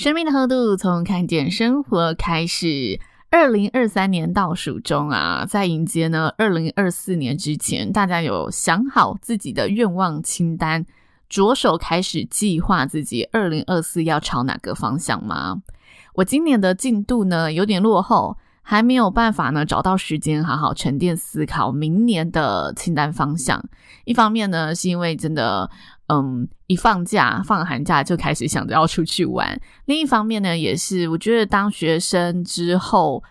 生命的厚度从看见生活开始。二零二三年倒数中啊，在迎接呢二零二四年之前，大家有想好自己的愿望清单，着手开始计划自己二零二四要朝哪个方向吗？我今年的进度呢有点落后，还没有办法呢找到时间好好沉淀思考明年的清单方向。一方面呢是因为真的。嗯，一放假放寒假就开始想着要出去玩。另一方面呢，也是我觉得当学生之后，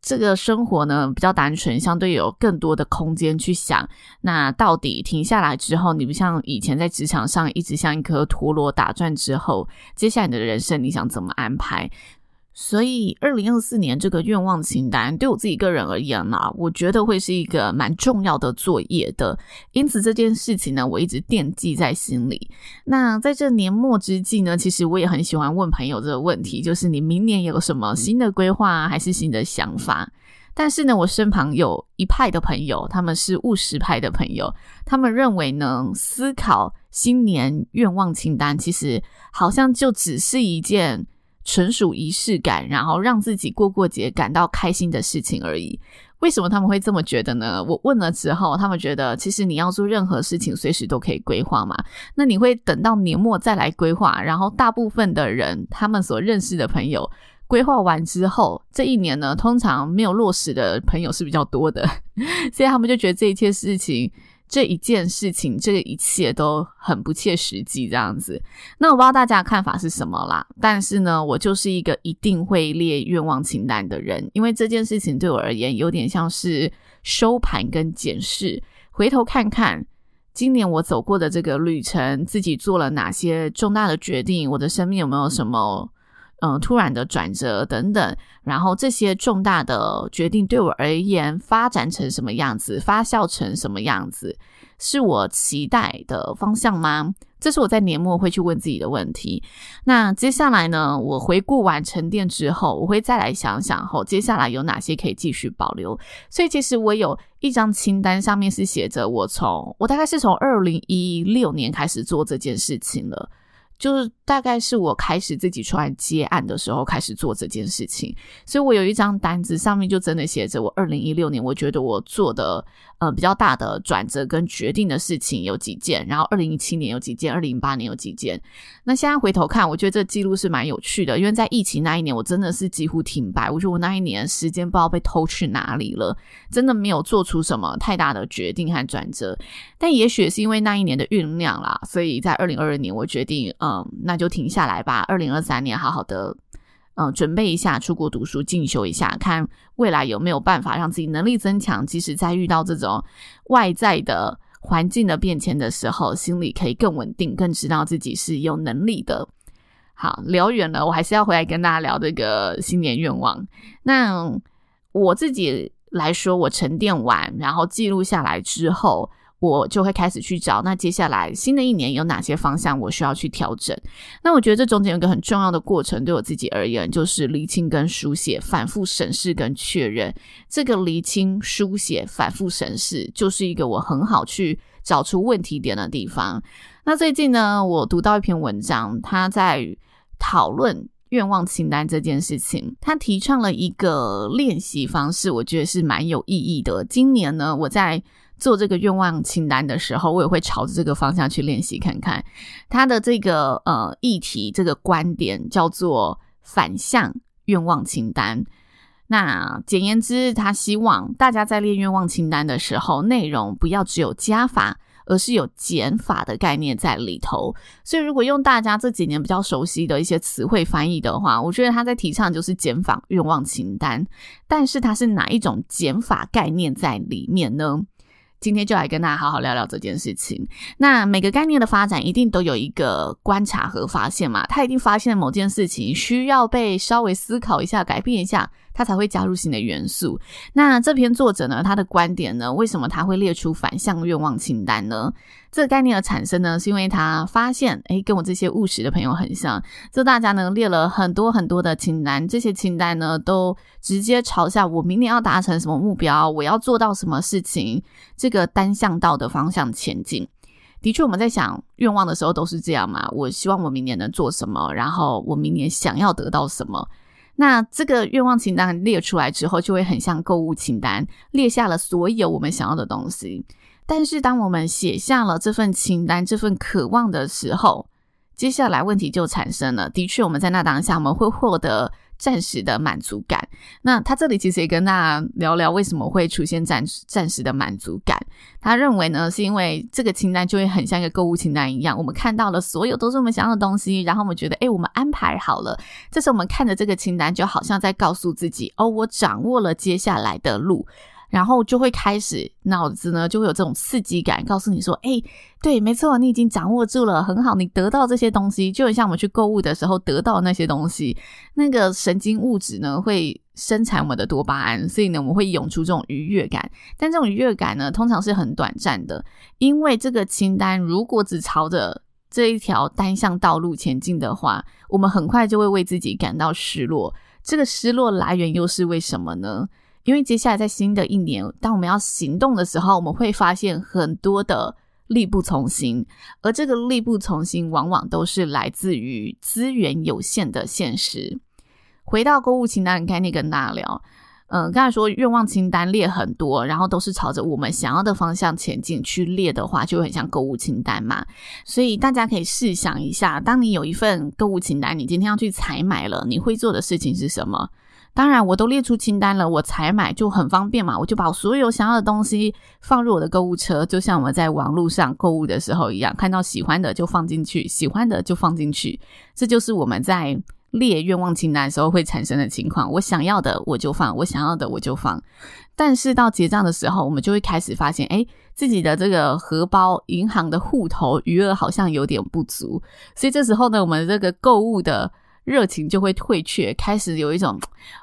这个生活呢比较单纯，相对有更多的空间去想。那到底停下来之后，你不像以前在职场上一直像一颗陀螺打转之后，接下来你的人生你想怎么安排？所以，二零二四年这个愿望清单对我自己个人而言呢、啊，我觉得会是一个蛮重要的作业的。因此，这件事情呢，我一直惦记在心里。那在这年末之际呢，其实我也很喜欢问朋友这个问题，就是你明年有什么新的规划，还是新的想法？但是呢，我身旁有一派的朋友，他们是务实派的朋友，他们认为呢，思考新年愿望清单，其实好像就只是一件。纯属仪式感，然后让自己过过节感到开心的事情而已。为什么他们会这么觉得呢？我问了之后，他们觉得其实你要做任何事情，随时都可以规划嘛。那你会等到年末再来规划，然后大部分的人，他们所认识的朋友规划完之后，这一年呢，通常没有落实的朋友是比较多的，所以他们就觉得这一切事情。这一件事情，这一切都很不切实际，这样子。那我不知道大家的看法是什么啦，但是呢，我就是一个一定会列愿望清单的人，因为这件事情对我而言有点像是收盘跟检视，回头看看今年我走过的这个旅程，自己做了哪些重大的决定，我的生命有没有什么。嗯，突然的转折等等，然后这些重大的决定对我而言发展成什么样子，发酵成什么样子，是我期待的方向吗？这是我在年末会去问自己的问题。那接下来呢，我回顾完沉淀之后，我会再来想想后，接下来有哪些可以继续保留。所以其实我有一张清单，上面是写着我从我大概是从二零一六年开始做这件事情了。就是大概是我开始自己出来接案的时候开始做这件事情，所以我有一张单子，上面就真的写着我二零一六年我觉得我做的呃比较大的转折跟决定的事情有几件，然后二零一七年有几件，二零一八年有几件。那现在回头看，我觉得这记录是蛮有趣的，因为在疫情那一年，我真的是几乎停摆，我觉得我那一年时间不知道被偷去哪里了，真的没有做出什么太大的决定和转折。但也许是因为那一年的酝酿啦，所以在二零二二年我决定。嗯，那就停下来吧。二零二三年，好好的，嗯，准备一下，出国读书，进修一下，看未来有没有办法让自己能力增强。即使在遇到这种外在的环境的变迁的时候，心里可以更稳定，更知道自己是有能力的。好，聊远了，我还是要回来跟大家聊这个新年愿望。那我自己来说，我沉淀完，然后记录下来之后。我就会开始去找，那接下来新的一年有哪些方向我需要去调整？那我觉得这中间有一个很重要的过程，对我自己而言，就是厘清跟书写，反复审视跟确认。这个厘清、书写、反复审视，就是一个我很好去找出问题点的地方。那最近呢，我读到一篇文章，他在讨论愿望清单这件事情，他提倡了一个练习方式，我觉得是蛮有意义的。今年呢，我在做这个愿望清单的时候，我也会朝着这个方向去练习看看。他的这个呃议题，这个观点叫做反向愿望清单。那简言之，他希望大家在列愿望清单的时候，内容不要只有加法。而是有减法的概念在里头，所以如果用大家这几年比较熟悉的一些词汇翻译的话，我觉得他在提倡就是减法愿望清单，但是它是哪一种减法概念在里面呢？今天就来跟大家好好聊聊这件事情。那每个概念的发展一定都有一个观察和发现嘛，他一定发现某件事情需要被稍微思考一下、改变一下。他才会加入新的元素。那这篇作者呢，他的观点呢，为什么他会列出反向愿望清单呢？这个概念的产生呢，是因为他发现，诶，跟我这些务实的朋友很像，就大家呢列了很多很多的清单，这些清单呢都直接朝向我明年要达成什么目标，我要做到什么事情，这个单向道的方向前进。的确，我们在想愿望的时候都是这样嘛，我希望我明年能做什么，然后我明年想要得到什么。那这个愿望清单列出来之后，就会很像购物清单，列下了所有我们想要的东西。但是，当我们写下了这份清单、这份渴望的时候，接下来问题就产生了。的确，我们在那当下，我们会获得。暂时的满足感。那他这里其实也跟大家聊聊为什么会出现暂暂时的满足感。他认为呢，是因为这个清单就会很像一个购物清单一样，我们看到了所有都是我们想要的东西，然后我们觉得，哎，我们安排好了。这时候我们看着这个清单，就好像在告诉自己，哦，我掌握了接下来的路。然后就会开始脑子呢，就会有这种刺激感，告诉你说：“诶，对，没错，你已经掌握住了，很好，你得到这些东西，就很像我们去购物的时候得到那些东西，那个神经物质呢会生产我们的多巴胺，所以呢我们会涌出这种愉悦感。但这种愉悦感呢，通常是很短暂的，因为这个清单如果只朝着这一条单向道路前进的话，我们很快就会为自己感到失落。这个失落来源又是为什么呢？”因为接下来在新的一年，当我们要行动的时候，我们会发现很多的力不从心，而这个力不从心，往往都是来自于资源有限的现实。回到购物清单的概念跟大家聊，嗯、刚才说愿望清单列很多，然后都是朝着我们想要的方向前进去列的话，就很像购物清单嘛。所以大家可以试想一下，当你有一份购物清单，你今天要去采买了，你会做的事情是什么？当然，我都列出清单了，我采买就很方便嘛。我就把所有想要的东西放入我的购物车，就像我们在网络上购物的时候一样，看到喜欢的就放进去，喜欢的就放进去。这就是我们在列愿望清单的时候会产生的情况。我想要的我就放，我想要的我就放。但是到结账的时候，我们就会开始发现，诶，自己的这个荷包、银行的户头余额好像有点不足。所以这时候呢，我们这个购物的。热情就会退却，开始有一种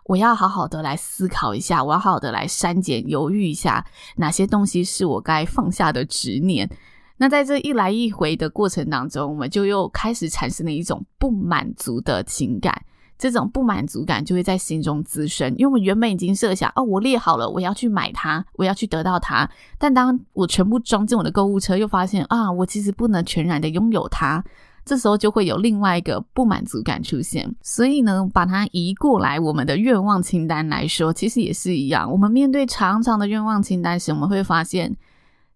我要好好的来思考一下，我要好好的来删减、犹豫一下，哪些东西是我该放下的执念。那在这一来一回的过程当中，我们就又开始产生了一种不满足的情感。这种不满足感就会在心中滋生，因为我们原本已经设想哦，我列好了，我要去买它，我要去得到它。但当我全部装进我的购物车，又发现啊，我其实不能全然的拥有它。这时候就会有另外一个不满足感出现，所以呢，把它移过来，我们的愿望清单来说，其实也是一样。我们面对长长的愿望清单时，我们会发现，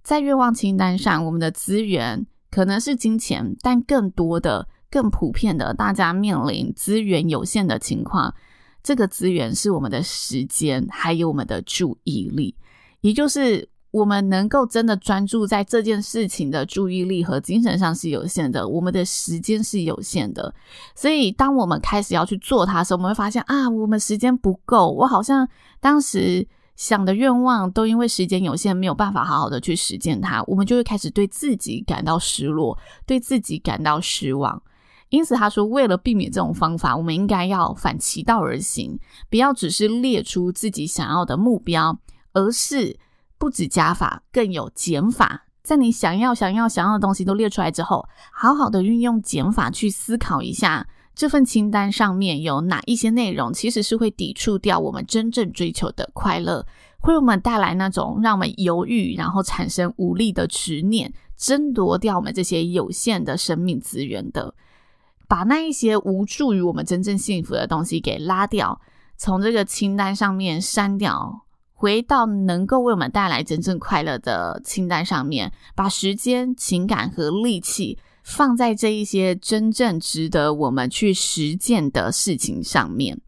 在愿望清单上，我们的资源可能是金钱，但更多的、更普遍的，大家面临资源有限的情况，这个资源是我们的时间，还有我们的注意力，也就是。我们能够真的专注在这件事情的注意力和精神上是有限的，我们的时间是有限的，所以当我们开始要去做它的时候，我们会发现啊，我们时间不够，我好像当时想的愿望都因为时间有限，没有办法好好的去实践它，我们就会开始对自己感到失落，对自己感到失望。因此，他说，为了避免这种方法，我们应该要反其道而行，不要只是列出自己想要的目标，而是。不止加法，更有减法。在你想要、想要、想要的东西都列出来之后，好好的运用减法去思考一下，这份清单上面有哪一些内容，其实是会抵触掉我们真正追求的快乐，会为我们带来那种让我们犹豫，然后产生无力的执念，争夺掉我们这些有限的生命资源的。把那一些无助于我们真正幸福的东西给拉掉，从这个清单上面删掉，回到能够为我们带来真正快乐的清单上面，把时间、情感和力气放在这一些真正值得我们去实践的事情上面。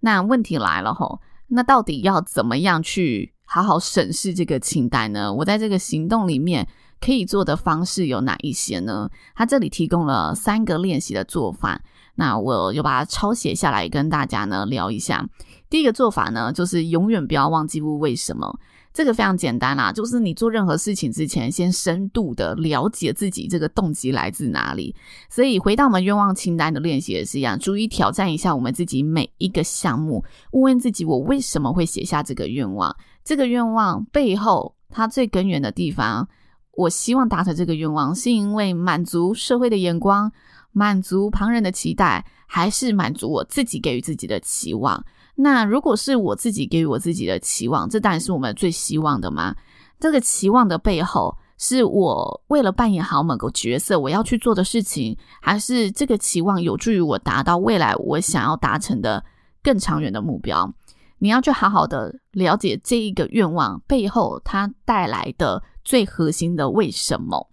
那问题来了吼，那到底要怎么样去好好审视这个清单呢？我在这个行动里面。可以做的方式有哪一些呢？他这里提供了三个练习的做法，那我就把它抄写下来跟大家呢聊一下。第一个做法呢，就是永远不要忘记问为什么。这个非常简单啦，就是你做任何事情之前，先深度的了解自己这个动机来自哪里。所以回到我们愿望清单的练习也是一样，逐一挑战一下我们自己每一个项目，问问自己我为什么会写下这个愿望？这个愿望背后它最根源的地方。我希望达成这个愿望，是因为满足社会的眼光，满足旁人的期待，还是满足我自己给予自己的期望？那如果是我自己给予我自己的期望，这当然是我们最希望的嘛。这个期望的背后，是我为了扮演好某个角色，我要去做的事情，还是这个期望有助于我达到未来我想要达成的更长远的目标？你要去好好的了解这一个愿望背后它带来的。最核心的为什么？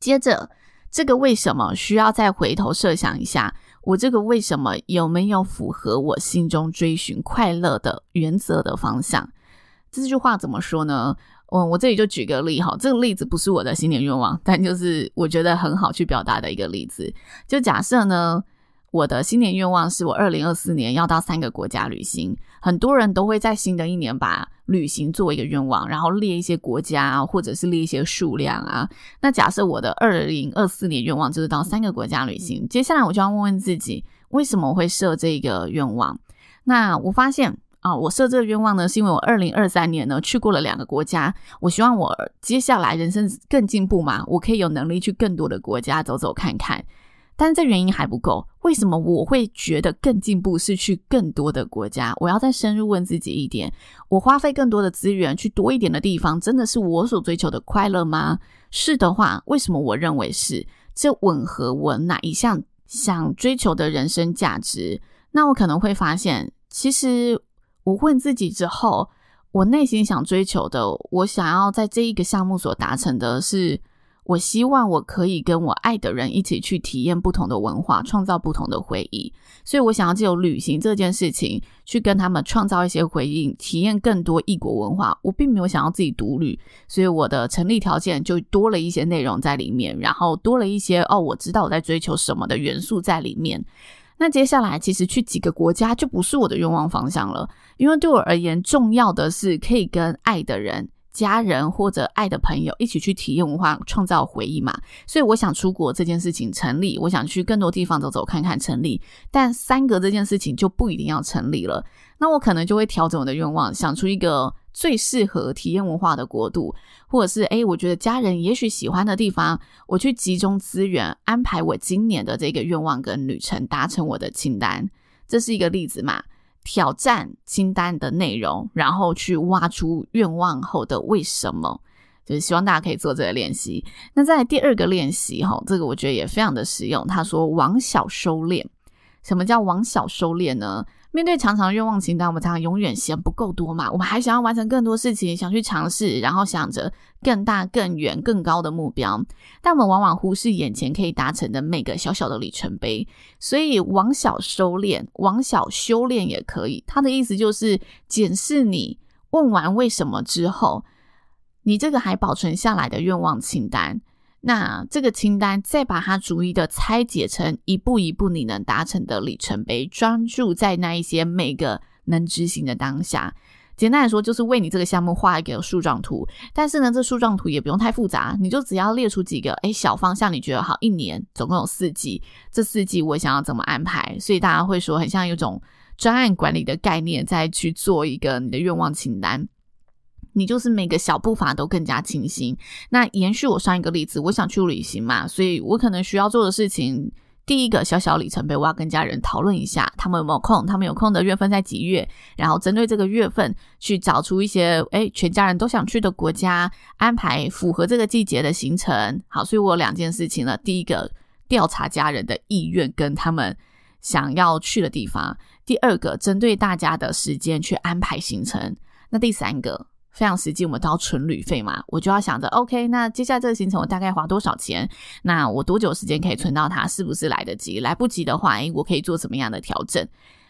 接着，这个为什么需要再回头设想一下，我这个为什么有没有符合我心中追寻快乐的原则的方向？这句话怎么说呢？嗯，我这里就举个例哈，这个例子不是我的新年愿望，但就是我觉得很好去表达的一个例子。就假设呢。我的新年愿望是我二零二四年要到三个国家旅行。很多人都会在新的一年把旅行作为一个愿望，然后列一些国家啊，或者是列一些数量啊。那假设我的二零二四年愿望就是到三个国家旅行，接下来我就要问问自己，为什么我会设这个愿望？那我发现啊，我设这个愿望呢，是因为我二零二三年呢去过了两个国家，我希望我接下来人生更进步嘛，我可以有能力去更多的国家走走看看。但这原因还不够，为什么我会觉得更进步是去更多的国家？我要再深入问自己一点：我花费更多的资源去多一点的地方，真的是我所追求的快乐吗？是的话，为什么我认为是？这吻合我哪一项想追求的人生价值？那我可能会发现，其实我问自己之后，我内心想追求的，我想要在这一个项目所达成的是。我希望我可以跟我爱的人一起去体验不同的文化，创造不同的回忆。所以我想要借由旅行这件事情，去跟他们创造一些回忆，体验更多异国文化。我并没有想要自己独旅，所以我的成立条件就多了一些内容在里面，然后多了一些哦，我知道我在追求什么的元素在里面。那接下来其实去几个国家就不是我的愿望方向了，因为对我而言，重要的是可以跟爱的人。家人或者爱的朋友一起去体验文化，创造回忆嘛。所以我想出国这件事情成立，我想去更多地方走走看看成立。但三个这件事情就不一定要成立了。那我可能就会调整我的愿望，想出一个最适合体验文化的国度，或者是诶，我觉得家人也许喜欢的地方，我去集中资源安排我今年的这个愿望跟旅程，达成我的清单。这是一个例子嘛。挑战清单的内容，然后去挖出愿望后的为什么，就是希望大家可以做这个练习。那在第二个练习哈，这个我觉得也非常的实用。他说往小收敛，什么叫往小收敛呢？面对长长的愿望清单，我们常常永远嫌不够多嘛，我们还想要完成更多事情，想去尝试，然后想着更大、更远、更高的目标，但我们往往忽视眼前可以达成的每个小小的里程碑。所以往小收敛，往小修炼也可以。他的意思就是检视你问完为什么之后，你这个还保存下来的愿望清单。那这个清单再把它逐一的拆解成一步一步你能达成的里程碑，专注在那一些每个能执行的当下。简单来说，就是为你这个项目画一个树状图。但是呢，这树状图也不用太复杂，你就只要列出几个诶小方向，你觉得好，一年总共有四季，这四季我想要怎么安排？所以大家会说，很像有种专案管理的概念，再去做一个你的愿望清单。你就是每个小步伐都更加清晰。那延续我上一个例子，我想去旅行嘛，所以我可能需要做的事情，第一个小小里程碑，我要跟家人讨论一下，他们有没有空，他们有空的月份在几月，然后针对这个月份去找出一些，诶，全家人都想去的国家，安排符合这个季节的行程。好，所以我有两件事情了，第一个。调查家人的意愿跟他们想要去的地方。第二个，针对大家的时间去安排行程。那第三个，非常实际，我们都要存旅费嘛，我就要想着，OK，那接下来这个行程我大概花多少钱？那我多久时间可以存到它？是不是来得及？来不及的话，诶，我可以做什么样的调整？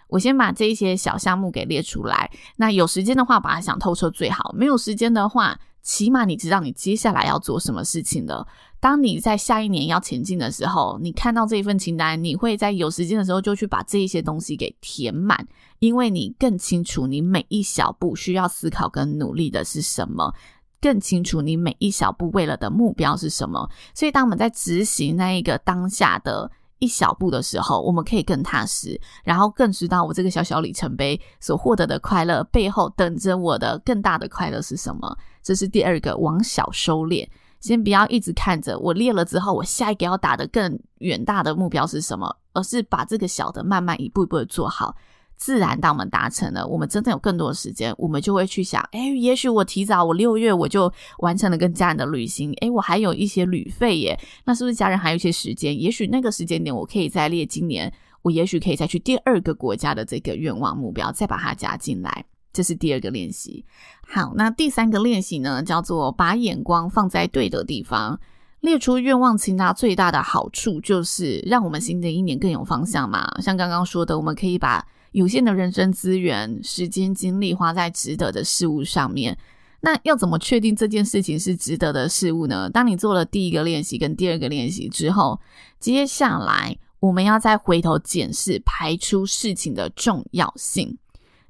我先把这一些小项目给列出来。那有时间的话，把它想透彻最好；没有时间的话，起码你知道你接下来要做什么事情了。当你在下一年要前进的时候，你看到这一份清单，你会在有时间的时候就去把这一些东西给填满，因为你更清楚你每一小步需要思考跟努力的是什么，更清楚你每一小步为了的目标是什么。所以，当我们在执行那一个当下的一小步的时候，我们可以更踏实，然后更知道我这个小小里程碑所获得的快乐背后等着我的更大的快乐是什么。这是第二个，往小收敛。先不要一直看着我列了之后，我下一个要打的更远大的目标是什么，而是把这个小的慢慢一步一步的做好。自然，当我们达成了，我们真正有更多的时间，我们就会去想：诶，也许我提早，我六月我就完成了跟家人的旅行，诶，我还有一些旅费耶，那是不是家人还有一些时间？也许那个时间点，我可以再列今年，我也许可以再去第二个国家的这个愿望目标，再把它加进来。这是第二个练习。好，那第三个练习呢，叫做把眼光放在对的地方。列出愿望清单最大的好处就是让我们新的一年更有方向嘛。像刚刚说的，我们可以把有限的人生资源、时间、精力花在值得的事物上面。那要怎么确定这件事情是值得的事物呢？当你做了第一个练习跟第二个练习之后，接下来我们要再回头检视，排出事情的重要性。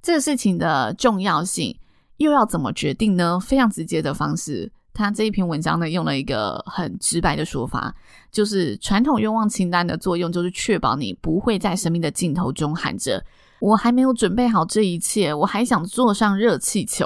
这个事情的重要性又要怎么决定呢？非常直接的方式，他这一篇文章呢用了一个很直白的说法，就是传统愿望清单的作用就是确保你不会在生命的尽头中喊着“我还没有准备好这一切，我还想坐上热气球”。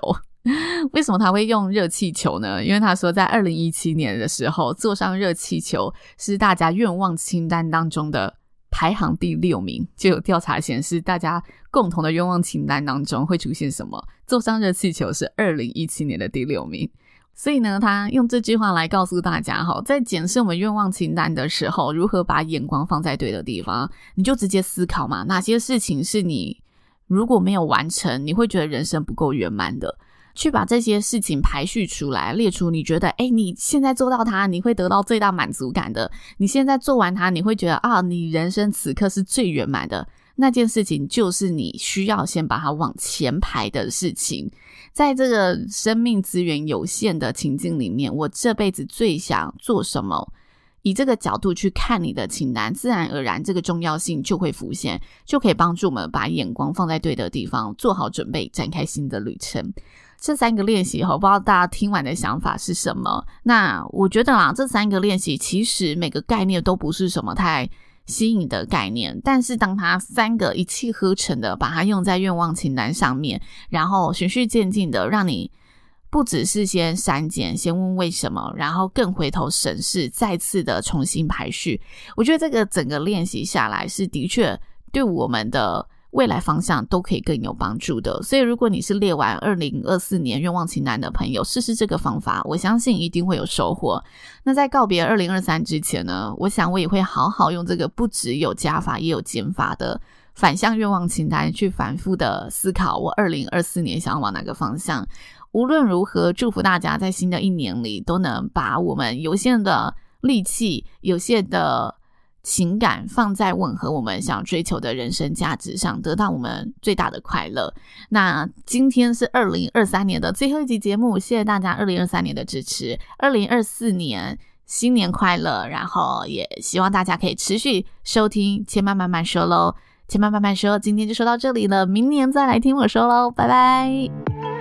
为什么他会用热气球呢？因为他说在二零一七年的时候，坐上热气球是大家愿望清单当中的。排行第六名，就有调查显示，大家共同的愿望清单当中会出现什么？坐上热气球是二零一七年的第六名。所以呢，他用这句话来告诉大家：哈，在检视我们愿望清单的时候，如何把眼光放在对的地方？你就直接思考嘛，哪些事情是你如果没有完成，你会觉得人生不够圆满的？去把这些事情排序出来，列出你觉得，诶，你现在做到它，你会得到最大满足感的。你现在做完它，你会觉得啊，你人生此刻是最圆满的那件事情，就是你需要先把它往前排的事情。在这个生命资源有限的情境里面，我这辈子最想做什么？以这个角度去看你的清单，自然而然这个重要性就会浮现，就可以帮助我们把眼光放在对的地方，做好准备，展开新的旅程。这三个练习，我不知道大家听完的想法是什么？那我觉得啦，这三个练习其实每个概念都不是什么太新颖的概念，但是当它三个一气呵成的把它用在愿望清单上面，然后循序渐进的让你不只是先删减，先问为什么，然后更回头审视，再次的重新排序，我觉得这个整个练习下来是的确对我们的。未来方向都可以更有帮助的，所以如果你是列完二零二四年愿望清单的朋友，试试这个方法，我相信一定会有收获。那在告别二零二三之前呢，我想我也会好好用这个不只有加法也有减法的反向愿望清单去反复的思考，我二零二四年想要往哪个方向。无论如何，祝福大家在新的一年里都能把我们有限的力气、有限的。情感放在吻合我们想追求的人生价值上，得到我们最大的快乐。那今天是二零二三年的最后一集节目，谢谢大家二零二三年的支持。二零二四年新年快乐，然后也希望大家可以持续收听千嫚慢慢说喽，千嫚慢慢说，今天就说到这里了，明年再来听我说喽，拜拜。